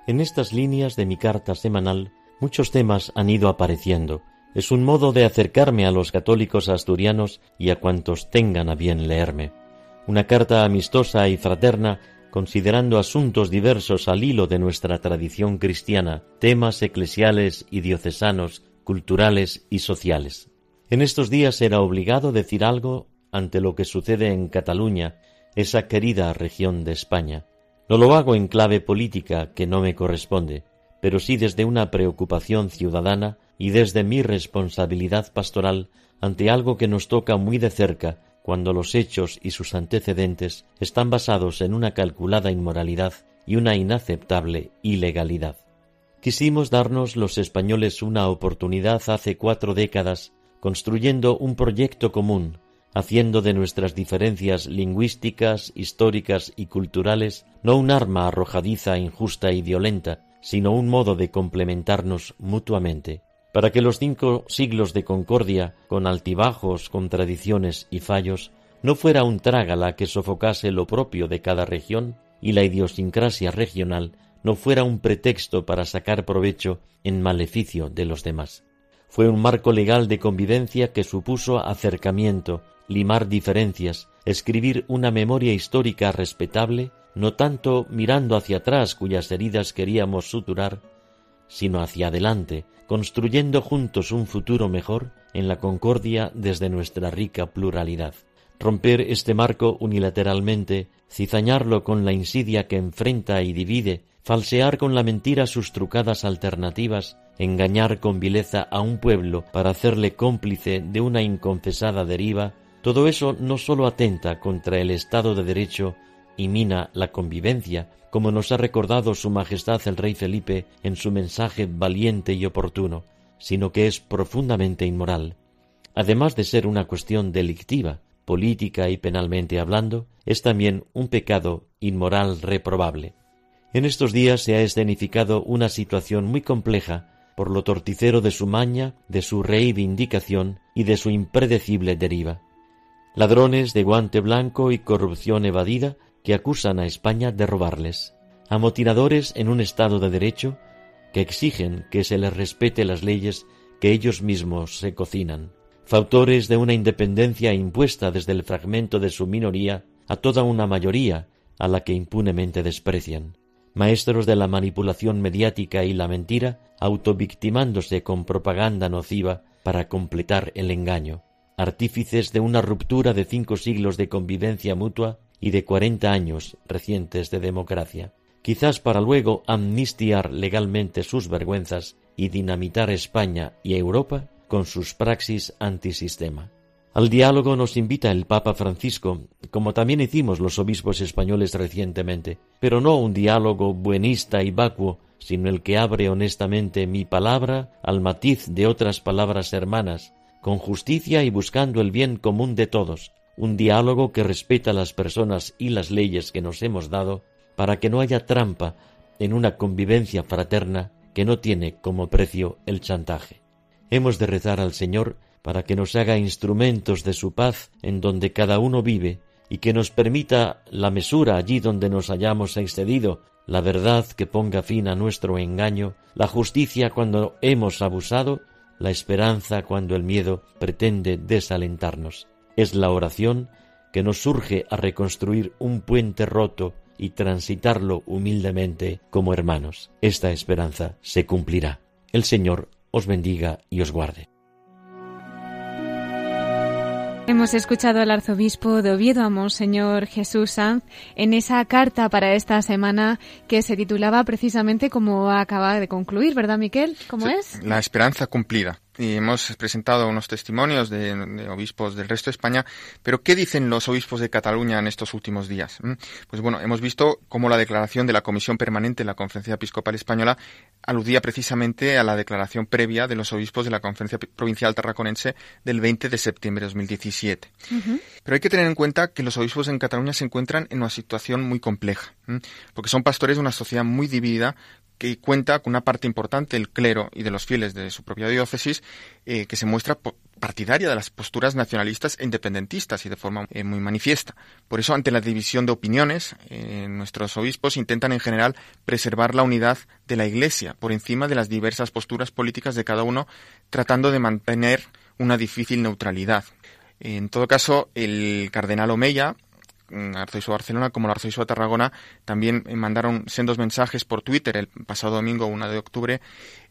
En estas líneas de mi carta semanal, muchos temas han ido apareciendo. Es un modo de acercarme a los católicos asturianos y a cuantos tengan a bien leerme. Una carta amistosa y fraterna considerando asuntos diversos al hilo de nuestra tradición cristiana, temas eclesiales y diocesanos, culturales y sociales. En estos días era obligado decir algo ante lo que sucede en Cataluña, esa querida región de España. No lo hago en clave política que no me corresponde, pero sí desde una preocupación ciudadana y desde mi responsabilidad pastoral ante algo que nos toca muy de cerca cuando los hechos y sus antecedentes están basados en una calculada inmoralidad y una inaceptable ilegalidad. Quisimos darnos los españoles una oportunidad hace cuatro décadas construyendo un proyecto común, haciendo de nuestras diferencias lingüísticas, históricas y culturales no un arma arrojadiza, injusta y violenta, sino un modo de complementarnos mutuamente para que los cinco siglos de concordia, con altibajos, contradicciones y fallos, no fuera un trágala que sofocase lo propio de cada región y la idiosincrasia regional no fuera un pretexto para sacar provecho en maleficio de los demás. Fue un marco legal de convivencia que supuso acercamiento, limar diferencias, escribir una memoria histórica respetable, no tanto mirando hacia atrás cuyas heridas queríamos suturar, sino hacia adelante, construyendo juntos un futuro mejor en la concordia desde nuestra rica pluralidad. Romper este marco unilateralmente, cizañarlo con la insidia que enfrenta y divide, falsear con la mentira sus trucadas alternativas, engañar con vileza a un pueblo para hacerle cómplice de una inconfesada deriva, todo eso no sólo atenta contra el Estado de Derecho y mina la convivencia, como nos ha recordado Su Majestad el Rey Felipe en su mensaje valiente y oportuno, sino que es profundamente inmoral. Además de ser una cuestión delictiva, política y penalmente hablando, es también un pecado inmoral reprobable. En estos días se ha escenificado una situación muy compleja por lo torticero de su maña, de su reivindicación y de su impredecible deriva. Ladrones de guante blanco y corrupción evadida que acusan a España de robarles, amotinadores en un Estado de Derecho que exigen que se les respete las leyes que ellos mismos se cocinan, fautores de una independencia impuesta desde el fragmento de su minoría a toda una mayoría a la que impunemente desprecian, maestros de la manipulación mediática y la mentira, autovictimándose con propaganda nociva para completar el engaño, artífices de una ruptura de cinco siglos de convivencia mutua y de cuarenta años recientes de democracia, quizás para luego amnistiar legalmente sus vergüenzas y dinamitar España y Europa con sus praxis antisistema. Al diálogo nos invita el Papa Francisco, como también hicimos los obispos españoles recientemente, pero no un diálogo buenista y vacuo, sino el que abre honestamente mi palabra al matiz de otras palabras hermanas, con justicia y buscando el bien común de todos, un diálogo que respeta las personas y las leyes que nos hemos dado, para que no haya trampa en una convivencia fraterna que no tiene como precio el chantaje. Hemos de rezar al Señor para que nos haga instrumentos de su paz en donde cada uno vive y que nos permita la mesura allí donde nos hayamos excedido, la verdad que ponga fin a nuestro engaño, la justicia cuando hemos abusado, la esperanza cuando el miedo pretende desalentarnos. Es la oración que nos surge a reconstruir un puente roto y transitarlo humildemente como hermanos. Esta esperanza se cumplirá. El Señor os bendiga y os guarde. Hemos escuchado al arzobispo de Oviedo, a Monseñor Jesús Sanz, en esa carta para esta semana que se titulaba precisamente como acaba de concluir, ¿verdad, Miquel? ¿Cómo es? La esperanza cumplida y hemos presentado unos testimonios de, obispos del resto de España, pero ¿qué dicen los obispos de Cataluña en estos últimos días? ¿Mm? Pues bueno, hemos visto cómo la declaración de la Comisión Permanente de la Conferencia Episcopal Española aludía precisamente a la declaración previa de los obispos de la Conferencia Provincial Tarraconense del 20 de septiembre de 2017. Pero hay que tener en cuenta que los obispos en Cataluña se encuentran en una situación muy compleja, porque son pastores de una sociedad muy dividida que cuenta con una parte importante del clero y de los fieles de su propia diócesis eh, que se muestra partidaria de las posturas nacionalistas e independentistas y de forma eh, muy manifiesta. Por eso, ante la división de opiniones, eh, nuestros obispos intentan en general preservar la unidad de la Iglesia por encima de las diversas posturas políticas de cada uno, tratando de mantener una difícil neutralidad. En todo caso, el cardenal Omeya arzobispo de Barcelona como el arzobispo de Tarragona también eh, mandaron sendos mensajes por Twitter el pasado domingo 1 de octubre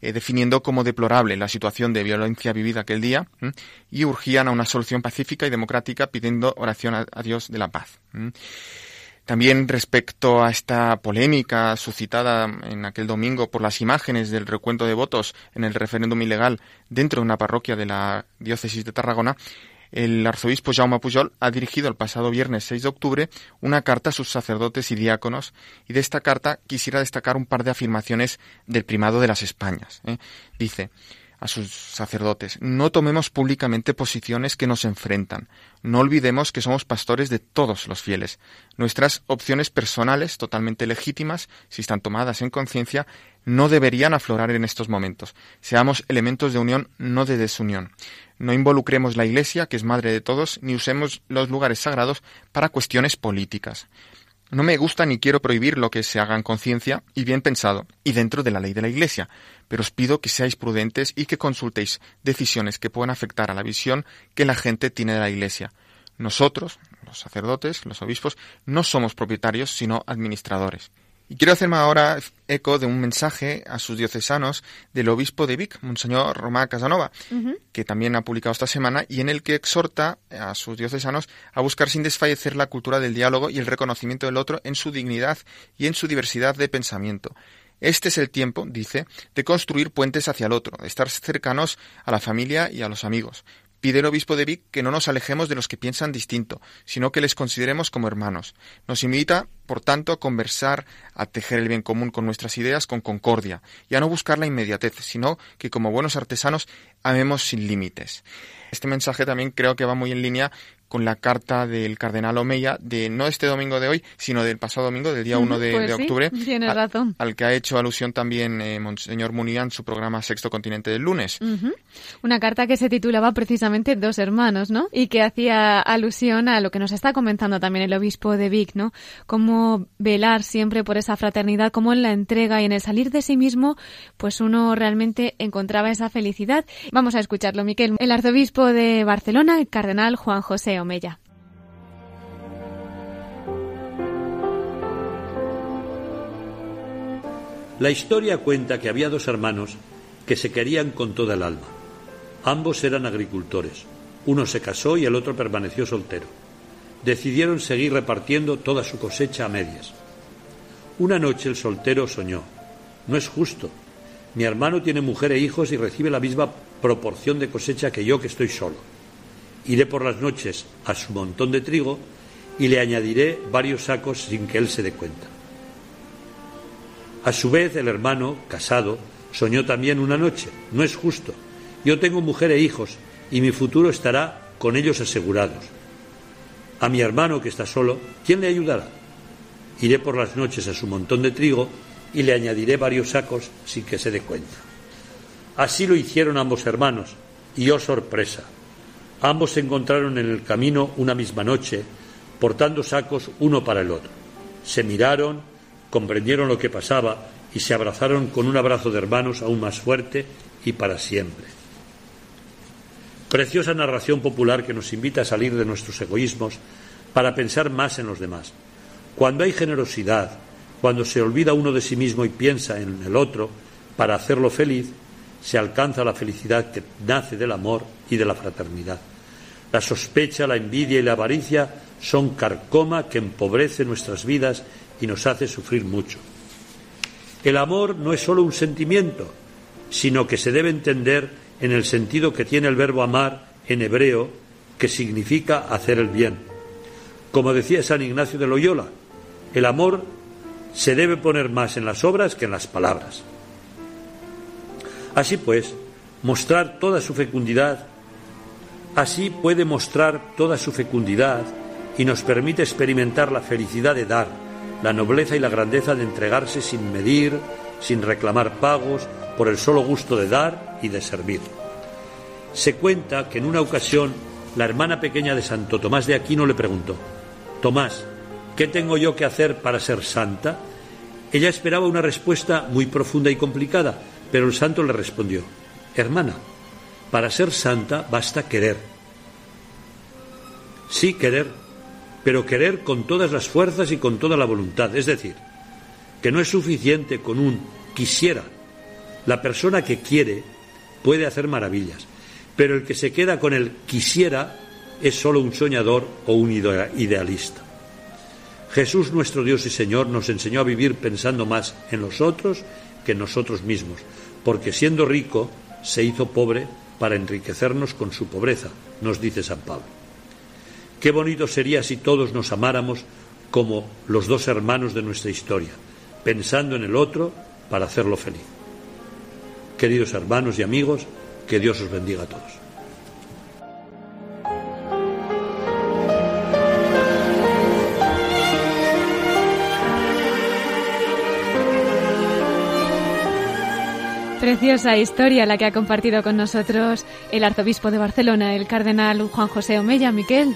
eh, definiendo como deplorable la situación de violencia vivida aquel día y urgían a una solución pacífica y democrática pidiendo oración a, Dios de la paz. También respecto a esta polémica suscitada en aquel domingo por las imágenes del recuento de votos en el referéndum ilegal dentro de una parroquia de la diócesis de Tarragona, el arzobispo Jaume Pujol ha dirigido el pasado viernes 6 de octubre una carta a sus sacerdotes y diáconos y de esta carta quisiera destacar un par de afirmaciones del primado de las Españas. ¿eh? Dice, a sus sacerdotes, no tomemos públicamente posiciones que nos enfrentan. No olvidemos que somos pastores de todos los fieles. Nuestras opciones personales, totalmente legítimas, si están tomadas en conciencia, no deberían aflorar en estos momentos. Seamos elementos de unión, no de desunión. No involucremos la Iglesia, que es madre de todos, ni usemos los lugares sagrados para cuestiones políticas. No me gusta ni quiero prohibir lo que se haga en conciencia y bien pensado, y dentro de la ley de la Iglesia, pero os pido que seáis prudentes y que consultéis decisiones que puedan afectar a la visión que la gente tiene de la Iglesia. Nosotros, los sacerdotes, los obispos, no somos propietarios, sino administradores. Y quiero hacerme ahora eco de un mensaje a sus diocesanos del obispo de Vic, Monseñor Romá Casanova, que también ha publicado esta semana y en el que exhorta a sus diocesanos a buscar sin desfallecer la cultura del diálogo y el reconocimiento del otro en su dignidad y en su diversidad de pensamiento. Este es el tiempo, dice, de construir puentes hacia el otro, de estar cercanos a la familia y a los amigos, Pide el obispo de Vic que no nos alejemos de los que piensan distinto, sino que les consideremos como hermanos. Nos invita, por tanto, a conversar, a tejer el bien común con nuestras ideas con concordia, y a no buscar la inmediatez, sino que como buenos artesanos amemos sin límites. Este mensaje también creo que va muy en línea con la carta del cardenal Omeya de no este domingo de hoy, sino del pasado domingo, del día 1 de, pues octubre, razón. al que ha hecho alusión también eh, Monseñor Munián en su programa Sexto Continente del lunes. Una carta que se titulaba precisamente Dos hermanos, ¿no? Y que hacía alusión a lo que nos está comentando también el obispo de Vic, ¿no? Cómo velar siempre por esa fraternidad, cómo en la entrega y en el salir de sí mismo, pues uno realmente encontraba esa felicidad. Vamos a escucharlo, Miquel. El arzobispo de Barcelona, el cardenal Juan José la historia cuenta que había dos hermanos que se querían con toda el alma. Ambos eran agricultores. Uno se casó y el otro permaneció soltero. Decidieron seguir repartiendo toda su cosecha a medias. Una noche el soltero soñó. No es justo. Mi hermano tiene mujer e hijos y recibe la misma proporción de cosecha que yo que estoy solo Iré por las noches a su montón de trigo y le añadiré varios sacos sin que él se dé cuenta. A su vez, el hermano, casado, soñó también una noche. No es justo. Yo tengo mujer e hijos y mi futuro estará con ellos asegurados. A mi hermano que está solo, ¿quién le ayudará? Iré por las noches a su montón de trigo y le añadiré varios sacos sin que se dé cuenta. Así lo hicieron ambos hermanos, y oh sorpresa. Ambos se encontraron en el camino una misma noche, portando sacos uno para el otro. Se miraron, comprendieron lo que pasaba y se abrazaron con un abrazo de hermanos aún más fuerte y para siempre. Preciosa narración popular que nos invita a salir de nuestros egoísmos para pensar más en los demás. Cuando hay generosidad, cuando se olvida uno de sí mismo y piensa en el otro para hacerlo feliz, se alcanza la felicidad que nace del amor y de la fraternidad. La sospecha, la envidia y la avaricia son carcoma que empobrece nuestras vidas y nos hace sufrir mucho. El amor no es solo un sentimiento, sino que se debe entender en el sentido que tiene el verbo amar en hebreo, que significa hacer el bien. Como decía San Ignacio de Loyola, el amor se debe poner más en las obras que en las palabras. Así pues, mostrar toda su fecundidad, así puede mostrar toda su fecundidad y nos permite experimentar la felicidad de dar, la nobleza y la grandeza de entregarse sin medir, sin reclamar pagos, por el solo gusto de dar y de servir. Se cuenta que en una ocasión la hermana pequeña de Santo Tomás de Aquino le preguntó, Tomás, ¿qué tengo yo que hacer para ser santa? Ella esperaba una respuesta muy profunda y complicada, pero el santo le respondió, Hermana, para ser santa basta querer. Sí, querer, pero querer con todas las fuerzas y con toda la voluntad. Es decir, que no es suficiente con un quisiera, la persona que quiere puede hacer maravillas, pero el que se queda con el quisiera es solo un soñador o un idealista. Jesús nuestro Dios y Señor nos enseñó a vivir pensando más en los otros que en nosotros mismos, porque siendo rico se hizo pobre para enriquecernos con su pobreza, nos dice San Pablo. Qué bonito sería si todos nos amáramos como los dos hermanos de nuestra historia, pensando en el otro para hacerlo feliz. Queridos hermanos y amigos, que Dios os bendiga a todos. Preciosa historia la que ha compartido con nosotros el arzobispo de Barcelona, el cardenal Juan José Omeya, Miquel.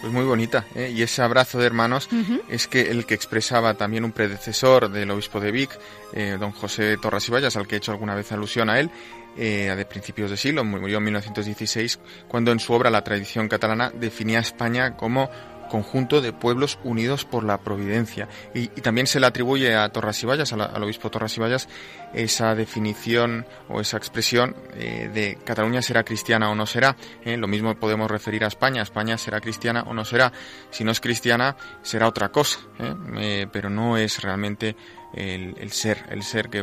Pues muy bonita, ¿eh? y ese abrazo de hermanos es que el que expresaba también un predecesor del obispo de Vic, eh, don José Torras y Vallas, al que he hecho alguna vez alusión a él, eh, de principios de siglo, murió en 1916, cuando en su obra La tradición catalana definía a España como conjunto de pueblos unidos por la providencia. Y, también se le atribuye a Torras y Vallas, al, obispo Torras y Vallas, esa definición o esa expresión eh, de Cataluña será cristiana o no será. Eh, lo mismo podemos referir a España, España será cristiana o no será. Si no es cristiana, será otra cosa, eh, pero no es realmente el, ser, el ser que,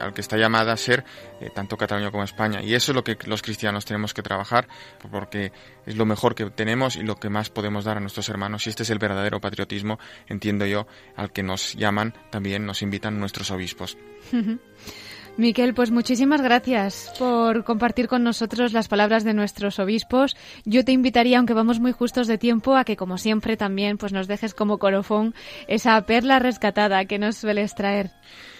al que está llamada a ser eh, tanto Cataluña como España. Y eso es lo que los cristianos tenemos que trabajar, porque es lo mejor que tenemos y lo que más podemos dar a nuestros hermanos. Y este es el verdadero patriotismo, entiendo yo, al que nos llaman, también nos invitan nuestros obispos. Miquel, pues muchísimas gracias por compartir con nosotros las palabras de nuestros obispos. Yo te invitaría, aunque vamos muy justos de tiempo, a que como siempre también pues nos dejes como corofón esa perla rescatada que nos sueles traer.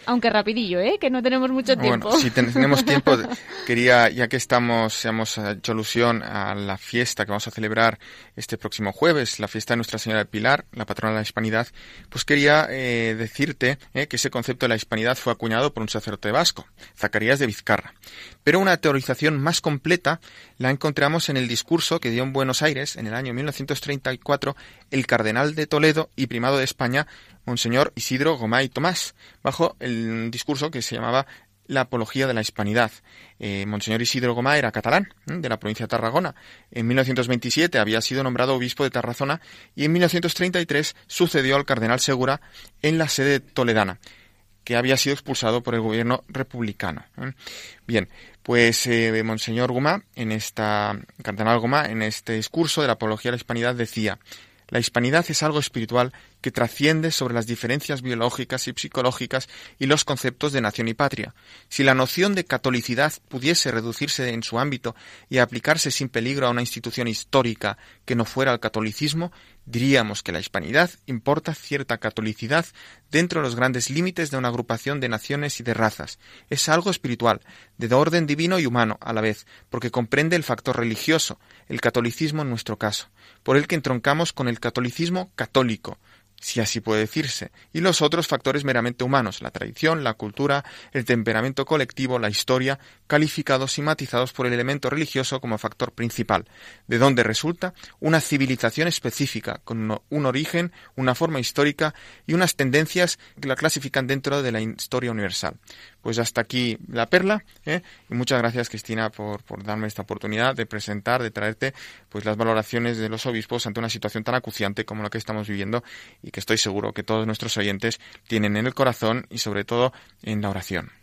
Aunque rapidillo, ¿eh? Que no tenemos mucho tiempo. Bueno, si tenemos tiempo, quería, ya que estamos, hemos hecho alusión a la fiesta que vamos a celebrar este próximo jueves, la fiesta de Nuestra Señora de Pilar, la patrona de la Hispanidad, pues quería eh, decirte eh, que ese concepto de la Hispanidad fue acuñado por un sacerdote vasco, Zacarías de Vizcarra. Pero una teorización más completa la encontramos en el discurso que dio en Buenos Aires en el año 1934 el cardenal de Toledo y primado de España, Monseñor Isidro Gomay Tomás, bajo el discurso que se llamaba la apología de la hispanidad. Eh, Monseñor Isidro Gomá era catalán, de la provincia de Tarragona. En 1927 había sido nombrado obispo de Tarazona y en 1933 sucedió al cardenal Segura en la sede toledana que había sido expulsado por el gobierno republicano. ¿eh? Bien, pues eh, Monseñor Goma, en esta, Cardenal Goma, en este discurso de la apología de la hispanidad decía, la hispanidad es algo espiritual que trasciende sobre las diferencias biológicas y psicológicas y los conceptos de nación y patria. Si la noción de catolicidad pudiese reducirse en su ámbito y aplicarse sin peligro a una institución histórica que no fuera el catolicismo, diríamos que la hispanidad importa cierta catolicidad dentro de los grandes límites de una agrupación de naciones y de razas. Es algo espiritual, de orden divino y humano a la vez, porque comprende el factor religioso, el catolicismo en nuestro caso, por el que entroncamos con el catolicismo católico, si así puede decirse, y los otros factores meramente humanos, la tradición, la cultura, el temperamento colectivo, la historia, calificados y matizados por el elemento religioso como factor principal, de donde resulta una civilización específica, con un origen, una forma histórica y unas tendencias que la clasifican dentro de la historia universal. Pues hasta aquí la perla. ¿eh? Y muchas gracias, Cristina, por, por, darme esta oportunidad de presentar, de traerte pues las valoraciones de los obispos ante una situación tan acuciante como la que estamos viviendo y que estoy seguro que todos nuestros oyentes tienen en el corazón y sobre todo en la oración.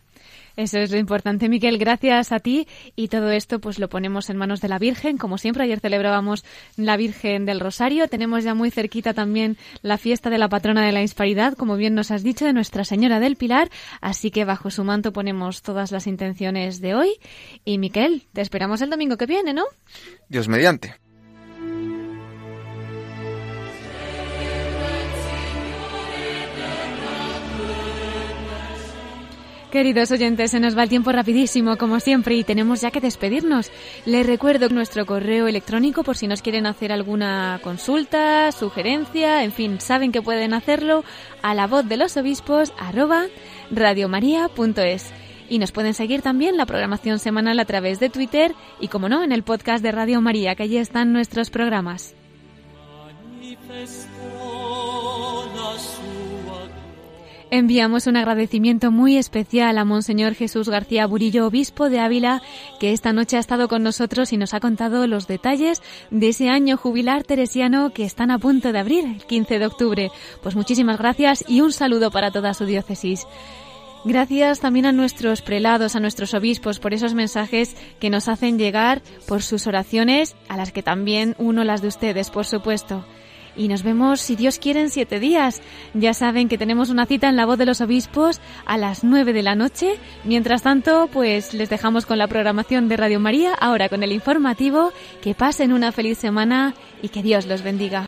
Eso es lo importante, Miquel. Gracias a ti. Y todo esto, pues lo ponemos en manos de la Virgen. Como siempre, ayer celebrábamos la Virgen del Rosario. Tenemos ya muy cerquita también la fiesta de la patrona de la disparidad, como bien nos has dicho, de Nuestra Señora del Pilar. Así que bajo su manto ponemos todas las intenciones de hoy. Y Miquel, te esperamos el domingo que viene, ¿no? Dios mediante. Queridos oyentes, se nos va el tiempo rapidísimo, como siempre, y tenemos ya que despedirnos. Les recuerdo nuestro correo electrónico por si nos quieren hacer alguna consulta, sugerencia, en fin, saben que pueden hacerlo a la voz de los obispos radiomaria.es. Y nos pueden seguir también la programación semanal a través de Twitter y, como no, en el podcast de Radio María, que allí están nuestros programas. Enviamos un agradecimiento muy especial a Monseñor Jesús García Burillo, obispo de Ávila, que esta noche ha estado con nosotros y nos ha contado los detalles de ese año jubilar teresiano que están a punto de abrir el 15 de octubre. Pues muchísimas gracias y un saludo para toda su diócesis. Gracias también a nuestros prelados, a nuestros obispos, por esos mensajes que nos hacen llegar, por sus oraciones, a las que también uno las de ustedes, por supuesto y nos vemos, si Dios quiere, en siete días. Ya saben que tenemos una cita en la voz de los obispos a las nueve de la noche. Mientras tanto, pues les dejamos con la programación de Radio María, ahora con el informativo. Que pasen una feliz semana y que Dios los bendiga.